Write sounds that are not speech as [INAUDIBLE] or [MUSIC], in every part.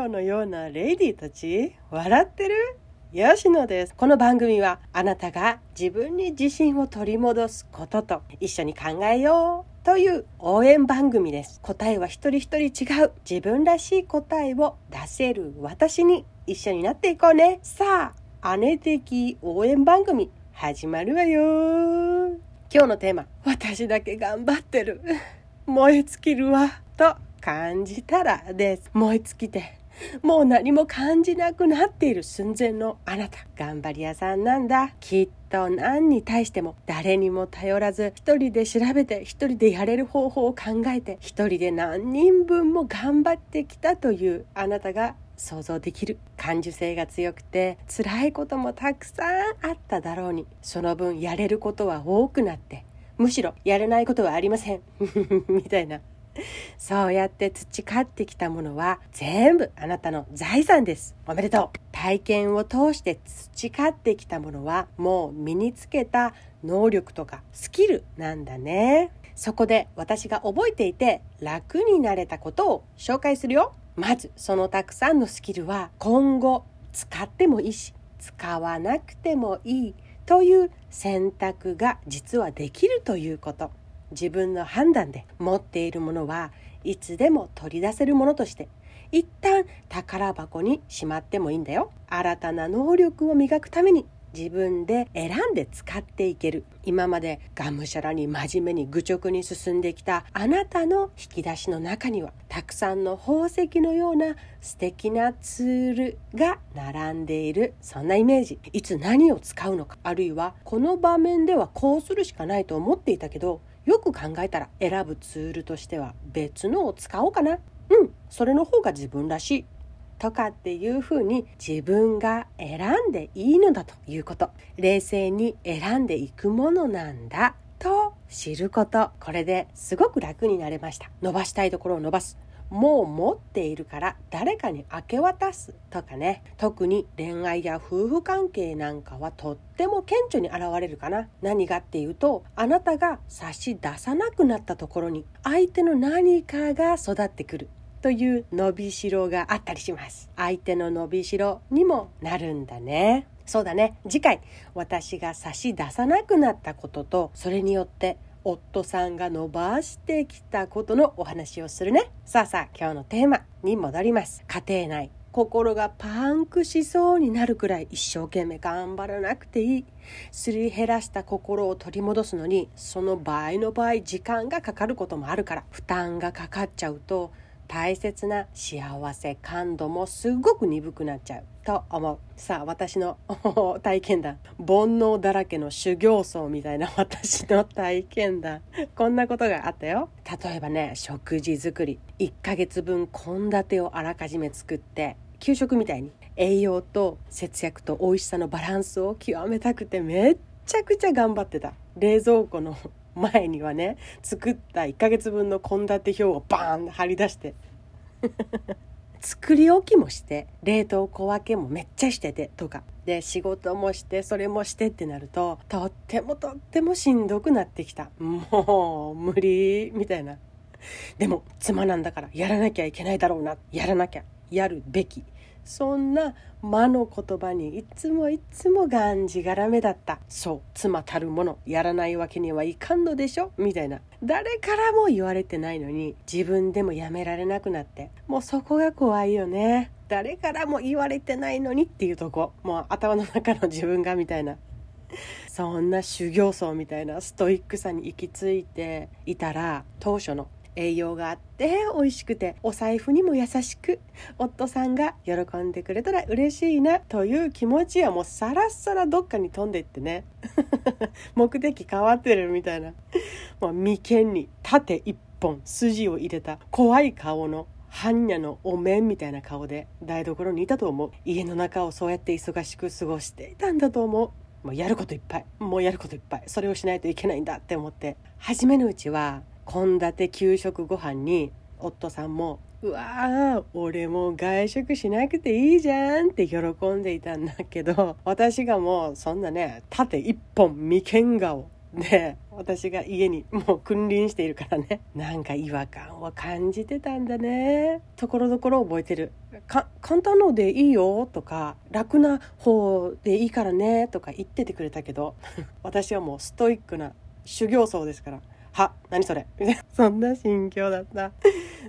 魚のようなレディたち笑ってる？吉野です。この番組はあなたが自分に自信を取り戻すことと一緒に考えようという応援番組です。答えは一人一人違う自分らしい答えを出せる私に一緒になっていこうね。さあ、姉的応援番組始まるわよ。今日のテーマ、私だけ頑張ってる。燃え尽きるわ。と感じたらです。燃え尽きてもう何も感じなくなっている寸前のあなた。頑張り屋さんなんだきっと何に対しても誰にも頼らず一人で調べて一人でやれる方法を考えて一人で何人分も頑張ってきたというあなたが想像できる感受性が強くて辛いこともたくさんあっただろうにその分やれることは多くなって。むしろやれないことはありませんみたいな [LAUGHS] [LAUGHS] そうやって培ってきたものは全部あなたの財産です。おめでとう。体験を通して培ってきたものはもう身につけた能力とかスキルなんだね。そこで私が覚えていて楽になれたことを紹介するよ。まずそのたくさんのスキルは今後使ってもいいし使わなくてもいいという選択が実はできるということ。自分の判断で持っているものはいつでも取り出せるものとして一旦宝箱にしまってもいいんだよ。新たな能力を磨くために自分で選んで使っていける。今までがむしゃらに真面目に愚直に進んできたあなたの引き出しの中にはたくさんの宝石のような素敵なツールが並んでいる。そんなイメージ。いつ何を使うのか。あるいはこの場面ではこうするしかないと思っていたけどよく考えたら選ぶツールとしては別のを使おうかな。うんそれの方が自分らしい。とかっていうふうに自分が選んでいいのだということ。冷静に選んでいくものなんだと知ること。これですごく楽になれました。伸ばしたいところを伸ばす。もう持っているから誰かに明け渡すとかね。特に恋愛や夫婦関係なんかはとっても顕著に現れるかな。何がっていうとあなたが差し出さなくなったところに相手の何かが育ってくる。という伸びしろがあったりします。相手の伸びしろにもなるんだね。そうだね。次回私が差し出さなくなったこととそれによって夫さんが伸ばしてきたことのお話をするね。さあさあ今日のテーマに戻ります。家庭内心がパンクしそうになるくらい一生懸命頑張らなくていい。すり減らした心を取り戻すのにその場合の場合時間がかかることもあるから負担がかかっちゃうと大切な幸せ感度もすごく鈍くなっちゃうと思う。さあ私の体験談。煩悩だらけの修行僧みたいな私の体験談。こんなことがあったよ。例えばね食事作り。1ヶ月分献立をあらかじめ作って給食みたいに。栄養と節約と美味しさのバランスを極めたくてめっちゃくちゃ頑張ってた。冷蔵庫の前にはね作った1ヶ月分の献立表をバーン貼り出して作り置きもして冷凍小分けもめっちゃしててとか。で仕事もしてそれもしてってなるととってもとってもしんどくなってきた。もう無理みたいな。でも妻なんだからやらなきゃいけないだろうな。やらなきゃ。やるべき。そんな魔の言葉にいつもいつもがんじがらめだった。そう妻たるものやらないわけにはいかんのでしょ？みたいな。誰からも言われてないのに自分でもやめられなくなって。もうそこが怖いよね。誰からも言われてないのにっていうとこ。もう頭の中の自分がみたいな。そんな修行僧みたいなストイックさに行き着いていたら当初の栄養があって美味しくてお財布にも優しく夫さんが喜んでくれたら嬉しいなという気持ちはもうさらさらどっかに飛んでいってね。[LAUGHS] 目的変わってるみたいな。もう眉間に縦一本筋を入れた怖い顔の般若のお面みたいな顔で台所にいたと思う。家の中をそうやって忙しく過ごしていたんだと思う。もうやることいっぱいもうやることいっぱいそれをしないといけないんだって思って。初めのうちは献立給食ご飯に夫さんも「うわー俺も外食しなくていいじゃん」って喜んでいたんだけど私がもうそんなね縦一本眉間顔で私が家にもう君臨しているからね。なんか違和感を感じてたんだね。ところどころ覚えてる。簡単のでいいよとか楽な方でいいからねとか言っててくれたけど [LAUGHS] 私はもうストイックな修行僧ですから。は何それ？[LAUGHS] そんな心境だった。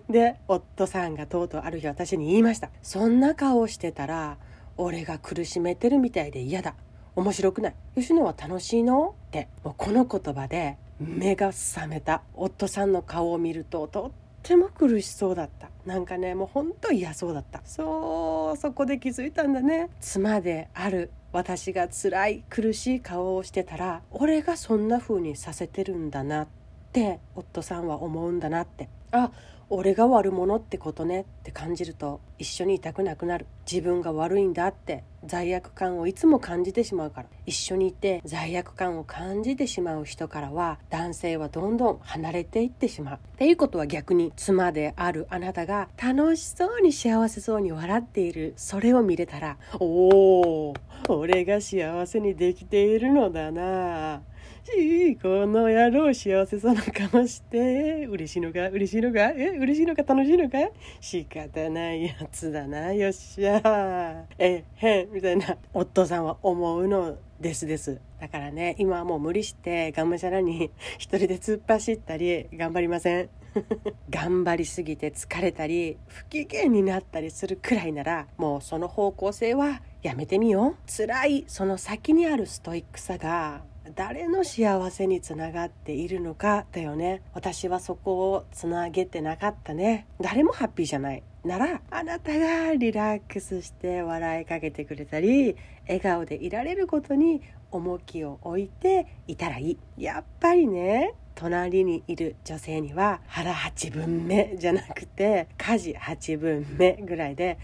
で夫さんがとうとうある日私に言いました。そんな顔してたら俺が苦しめてるみたいで嫌だ。面白くない。吉野は楽しいの？って。もうこの言葉で目が覚めた。夫さんの顔を見るととっても苦しそうだった。なんかねもうほんと嫌そうだった。そうそこで気づいたんだね。妻である私が辛い苦しい顔をしてたら俺がそんな風にさせてるんだなってって夫さんは思うんだなって。あ俺が悪者ってことねって感じると一緒にいたくなくなる。自分が悪いんだって罪悪感をいつも感じてしまうから。一緒にいて罪悪感を感じてしまう人からは男性はどんどん離れていってしまう。っていうことは逆に妻であるあなたが楽しそうに幸せそうに笑っている。それを見れたらおお俺が幸せにできているのだな。しこの野郎幸せそうな顔して。嬉しいのか？嬉しいのか？え？嬉しいのか？楽しいのか？仕方ないやつだな。よっしゃえへん。みたいな。夫さんは思うのですです。だからね今はもう無理してがむしゃらに一人で突っ走ったり頑張りません。[LAUGHS] 頑張りすぎて疲れたり不機嫌になったりするくらいならもうその方向性はやめてみよう。辛いその先にあるストイックさが誰の幸せにつながっているのかだよね。私はそこをつなげてなかったね。誰もハッピーじゃない。ならあなたがリラックスして笑いかけてくれたり笑顔でいられることに重きを置いていたらいい。やっぱりね隣にいる女性には腹8分目じゃなくて家事8分目ぐらいで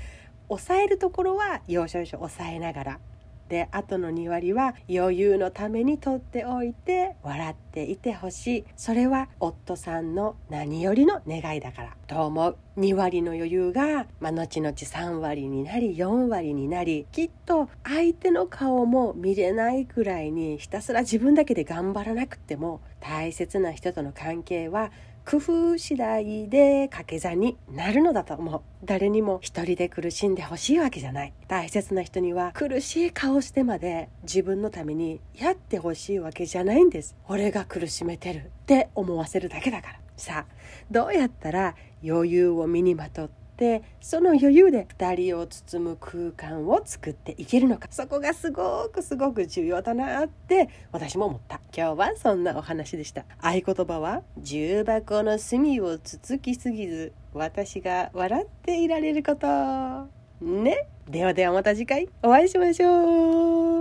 抑えるところは要所要所抑えながらであとの2割は余裕のために取っておいて笑っていてほしい。それは夫さんの何よりの願いだから。と思う。2割の余裕が、まあ、後々3割になり4割になりきっと相手の顔も見れないくらいにひたすら自分だけで頑張らなくても大切な人との関係は工夫次第で掛け算になるのだと思う誰にも一人で苦しんでほしいわけじゃない。大切な人には苦しい顔してまで自分のためにやってほしいわけじゃないんです。俺が苦しめてるって思わせるだけだから。さあどうやったら余裕を身にまとってってその余裕で2人を包む空間を作っていけるのか。そこがすごくすごく重要だなって私も思った。今日はそんなお話でした。合言葉は重箱の隅をつつきすぎず私が笑っていられること。ね。ではではまた次回。お会いしましょう。